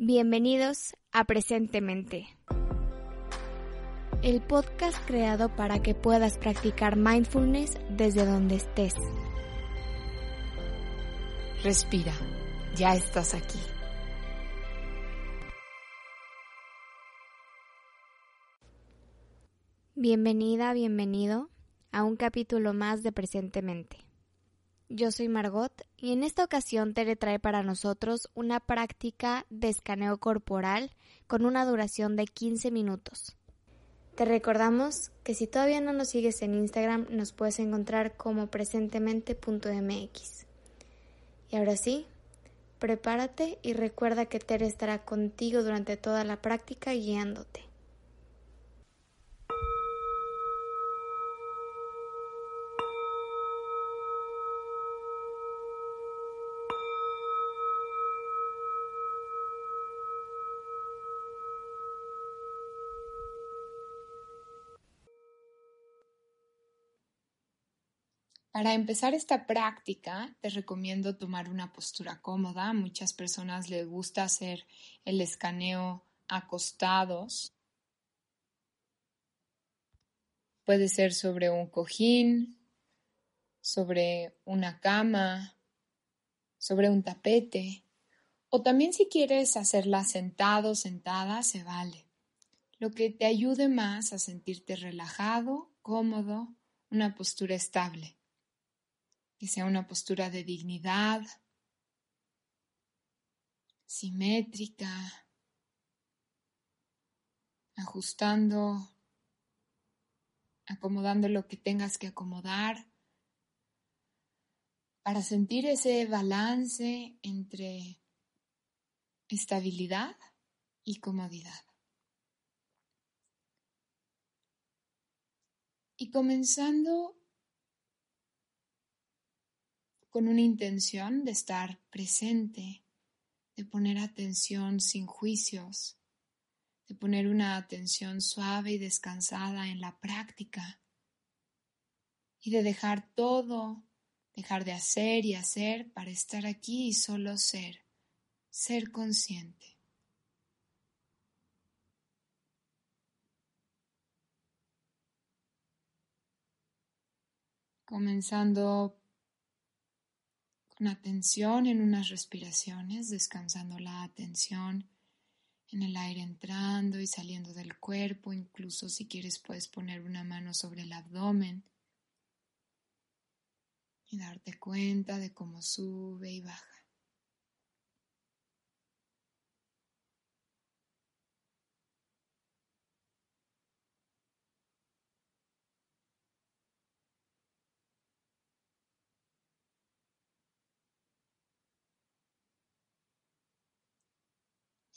Bienvenidos a Presentemente, el podcast creado para que puedas practicar mindfulness desde donde estés. Respira, ya estás aquí. Bienvenida, bienvenido a un capítulo más de Presentemente. Yo soy Margot y en esta ocasión Tere trae para nosotros una práctica de escaneo corporal con una duración de 15 minutos. Te recordamos que si todavía no nos sigues en Instagram nos puedes encontrar como presentemente.mx. Y ahora sí, prepárate y recuerda que Tere estará contigo durante toda la práctica guiándote. Para empezar esta práctica, te recomiendo tomar una postura cómoda. A muchas personas les gusta hacer el escaneo acostados. Puede ser sobre un cojín, sobre una cama, sobre un tapete. O también si quieres hacerla sentado, sentada, se vale. Lo que te ayude más a sentirte relajado, cómodo, una postura estable que sea una postura de dignidad, simétrica, ajustando, acomodando lo que tengas que acomodar para sentir ese balance entre estabilidad y comodidad. Y comenzando con una intención de estar presente, de poner atención sin juicios, de poner una atención suave y descansada en la práctica y de dejar todo, dejar de hacer y hacer para estar aquí y solo ser, ser consciente. Comenzando con atención en unas respiraciones, descansando la atención en el aire entrando y saliendo del cuerpo, incluso si quieres puedes poner una mano sobre el abdomen y darte cuenta de cómo sube y baja.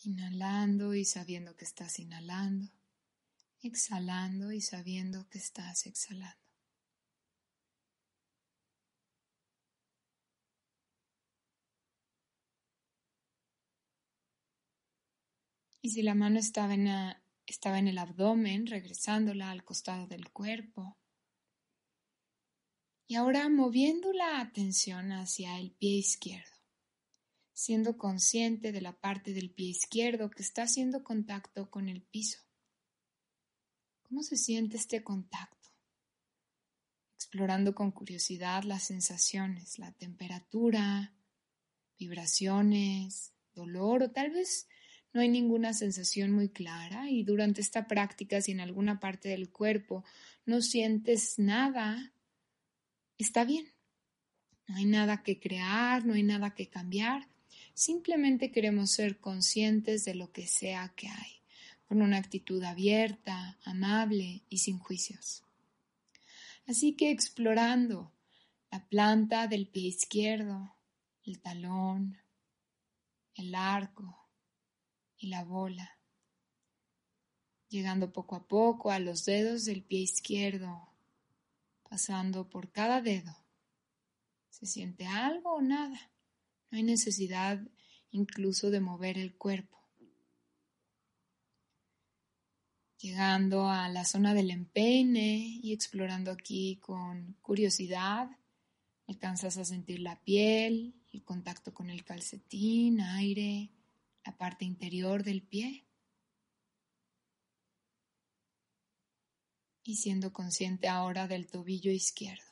Inhalando y sabiendo que estás inhalando. Exhalando y sabiendo que estás exhalando. Y si la mano estaba en, estaba en el abdomen, regresándola al costado del cuerpo. Y ahora moviendo la atención hacia el pie izquierdo siendo consciente de la parte del pie izquierdo que está haciendo contacto con el piso. ¿Cómo se siente este contacto? Explorando con curiosidad las sensaciones, la temperatura, vibraciones, dolor o tal vez no hay ninguna sensación muy clara y durante esta práctica si en alguna parte del cuerpo no sientes nada, está bien. No hay nada que crear, no hay nada que cambiar, Simplemente queremos ser conscientes de lo que sea que hay, con una actitud abierta, amable y sin juicios. Así que explorando la planta del pie izquierdo, el talón, el arco y la bola, llegando poco a poco a los dedos del pie izquierdo, pasando por cada dedo. ¿Se siente algo o nada? No hay necesidad incluso de mover el cuerpo. Llegando a la zona del empeine y explorando aquí con curiosidad, alcanzas a sentir la piel, el contacto con el calcetín, aire, la parte interior del pie. Y siendo consciente ahora del tobillo izquierdo.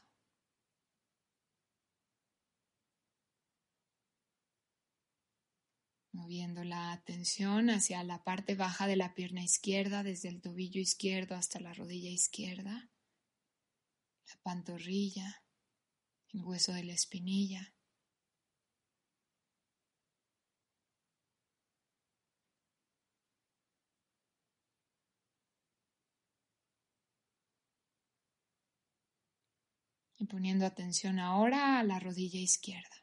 Moviendo la atención hacia la parte baja de la pierna izquierda, desde el tobillo izquierdo hasta la rodilla izquierda, la pantorrilla, el hueso de la espinilla. Y poniendo atención ahora a la rodilla izquierda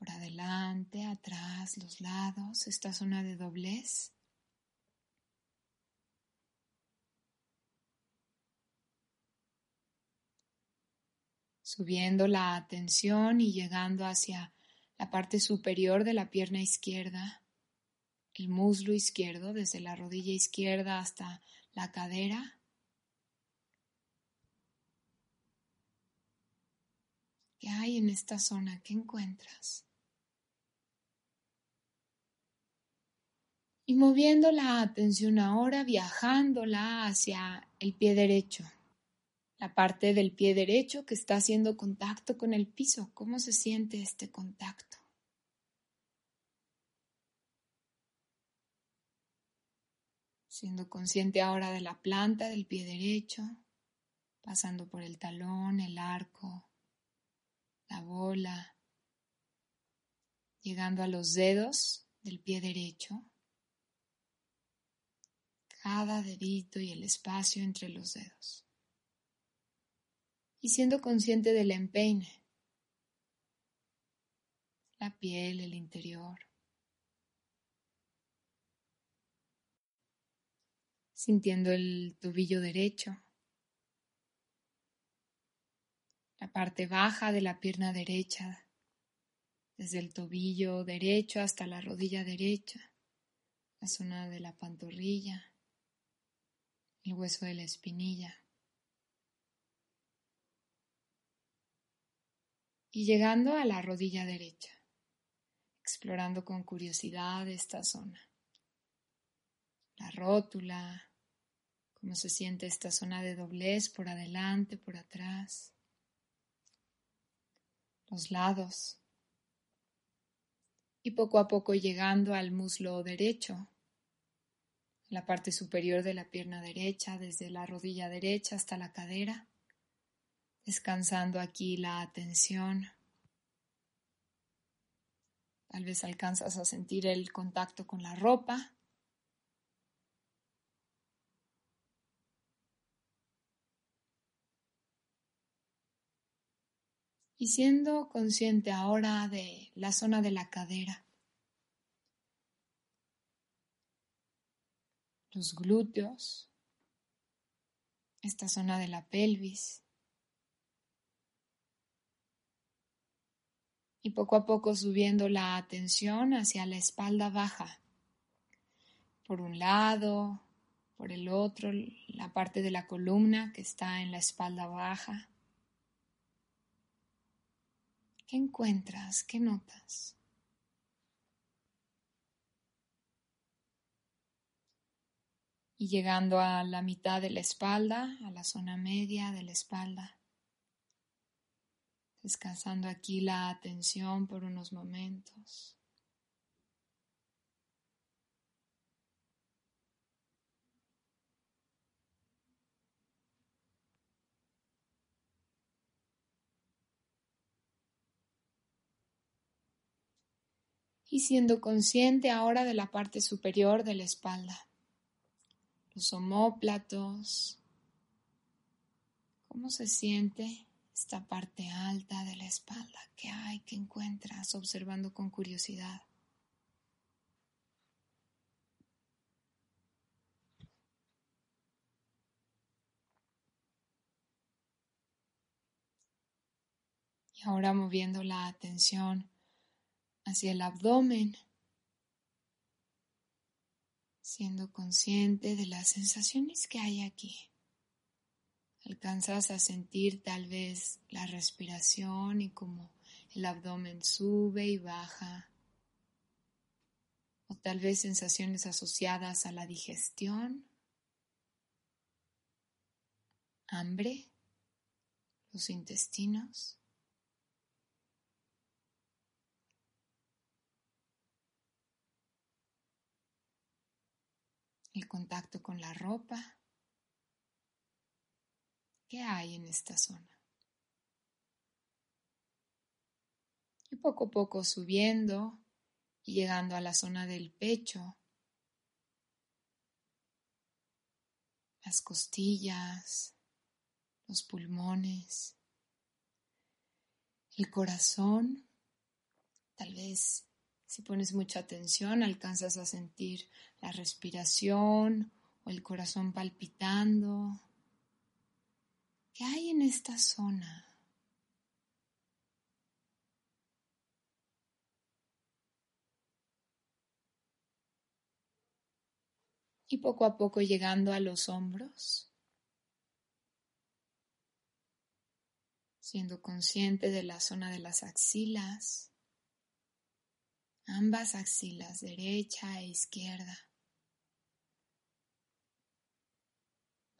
por adelante, atrás, los lados, esta zona de doblez. Subiendo la atención y llegando hacia la parte superior de la pierna izquierda, el muslo izquierdo, desde la rodilla izquierda hasta la cadera. ¿Qué hay en esta zona? ¿Qué encuentras? Y moviendo la atención ahora, viajándola hacia el pie derecho, la parte del pie derecho que está haciendo contacto con el piso. ¿Cómo se siente este contacto? Siendo consciente ahora de la planta del pie derecho, pasando por el talón, el arco, la bola, llegando a los dedos del pie derecho cada dedito y el espacio entre los dedos. Y siendo consciente del empeine, la piel, el interior. Sintiendo el tobillo derecho, la parte baja de la pierna derecha, desde el tobillo derecho hasta la rodilla derecha, la zona de la pantorrilla, el hueso de la espinilla. Y llegando a la rodilla derecha, explorando con curiosidad esta zona. La rótula, cómo se siente esta zona de doblez por adelante, por atrás, los lados. Y poco a poco llegando al muslo derecho, la parte superior de la pierna derecha, desde la rodilla derecha hasta la cadera, descansando aquí la atención. Tal vez alcanzas a sentir el contacto con la ropa. Y siendo consciente ahora de la zona de la cadera. Los glúteos, esta zona de la pelvis. Y poco a poco subiendo la atención hacia la espalda baja. Por un lado, por el otro, la parte de la columna que está en la espalda baja. ¿Qué encuentras? ¿Qué notas? Y llegando a la mitad de la espalda, a la zona media de la espalda. Descansando aquí la atención por unos momentos. Y siendo consciente ahora de la parte superior de la espalda los homóplatos. ¿Cómo se siente esta parte alta de la espalda? ¿Qué hay? ¿Qué encuentras? Observando con curiosidad. Y ahora moviendo la atención hacia el abdomen siendo consciente de las sensaciones que hay aquí. Alcanzas a sentir tal vez la respiración y cómo el abdomen sube y baja tal vez sensaciones asociadas a la digestión, hambre, los intestinos. El contacto con la ropa. ¿Qué hay en esta zona? Y poco a poco subiendo y llegando a la zona del pecho, las costillas, los pulmones, el corazón, tal vez si pones mucha atención, alcanzas a sentir la respiración o el corazón palpitando. ¿Qué hay en esta zona? Y poco a poco llegando a los hombros, siendo consciente de la zona de las axilas ambas axilas, derecha e izquierda.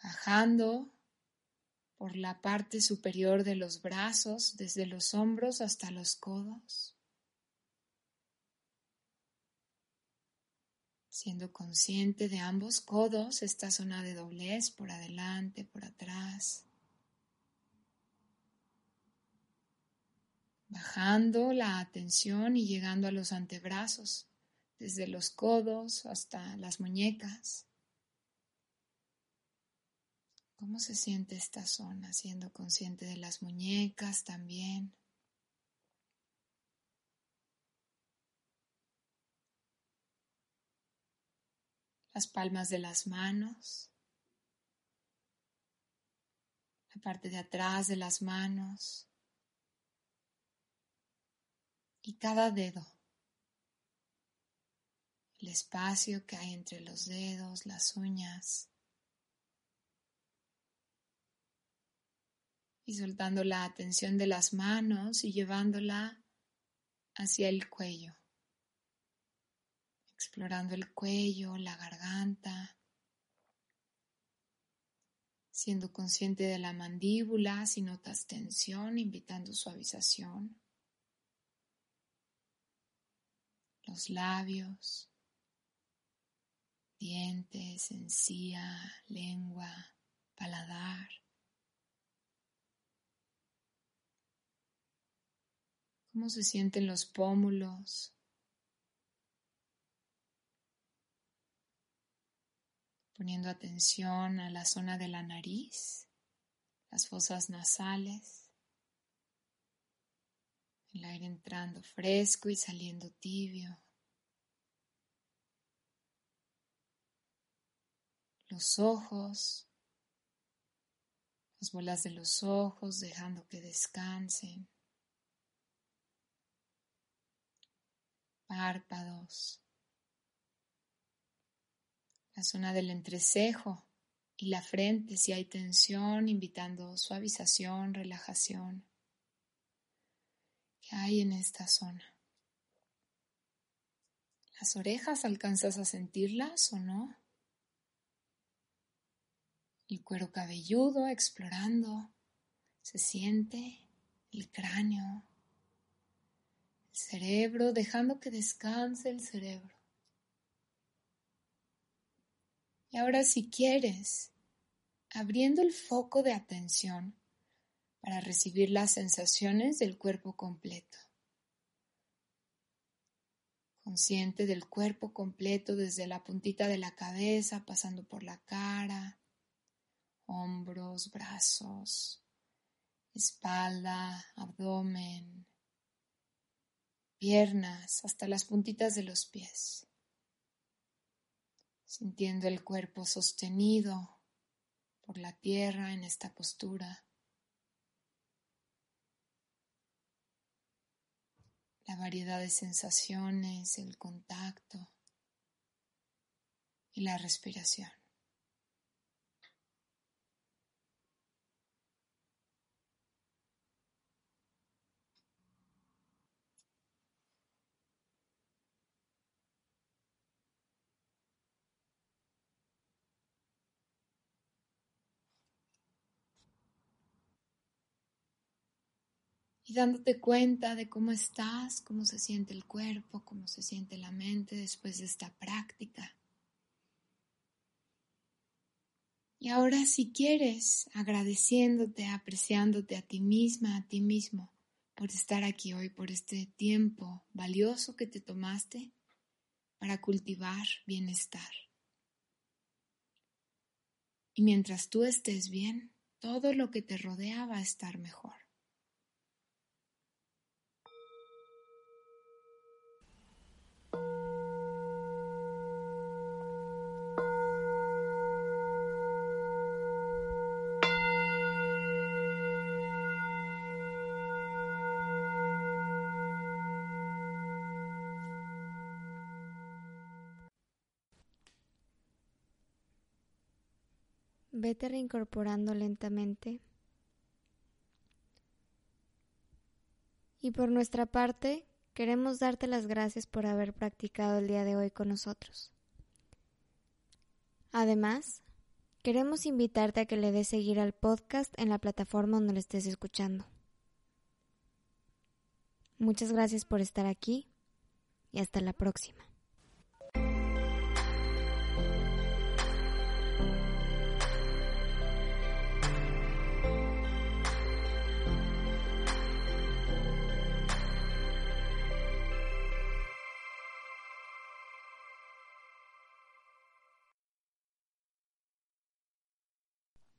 Bajando por la parte superior de los brazos, desde los hombros hasta los codos. Siendo consciente de ambos codos, esta zona de doblez por adelante, por atrás. bajando la atención y llegando a los antebrazos, desde los codos hasta las muñecas. ¿Cómo se siente esta zona? Siendo consciente de las muñecas también. Las palmas de las manos. La parte de atrás de las manos y cada dedo, el espacio que hay entre los dedos, las uñas, y soltando la atención de las manos y llevándola hacia el cuello, explorando el cuello, la garganta, siendo consciente de la mandíbula, si notas tensión, invitando suavización. los labios, dientes, encía, lengua, paladar. ¿Cómo se sienten los pómulos? Poniendo atención a la zona de la nariz, las fosas nasales. El aire entrando fresco y saliendo tibio. Los ojos, las bolas de los ojos dejando que descansen. Párpados. La zona del entrecejo y la frente si hay tensión, invitando suavización, relajación hay en esta zona. ¿Las orejas alcanzas a sentirlas o no? El cuero cabelludo explorando, se siente el cráneo, cerebro, dejando que descanse el cerebro. Y ahora si quieres, abriendo el foco de atención para recibir las sensaciones del cuerpo completo. Consciente del cuerpo completo desde la puntita de la cabeza, pasando por la cara, hombros, brazos, espalda, abdomen, piernas, hasta las puntitas de los pies. Sintiendo el cuerpo sostenido por la tierra en esta postura. la variedad de sensaciones, el contacto y la respiración. Y dándote cuenta de cómo estás, cómo se siente el cuerpo, cómo se siente la mente después de esta práctica. Y ahora si quieres, agradeciéndote, apreciándote a ti misma, a ti mismo, por estar aquí hoy, por este tiempo valioso que te tomaste para cultivar bienestar. Y mientras tú estés bien, todo lo que te rodea va a estar mejor. Vete reincorporando lentamente. Y por nuestra parte, queremos darte las gracias por haber practicado el día de hoy con nosotros. Además, queremos invitarte a que le des seguir al podcast en la plataforma donde lo estés escuchando. Muchas gracias por estar aquí y hasta la próxima.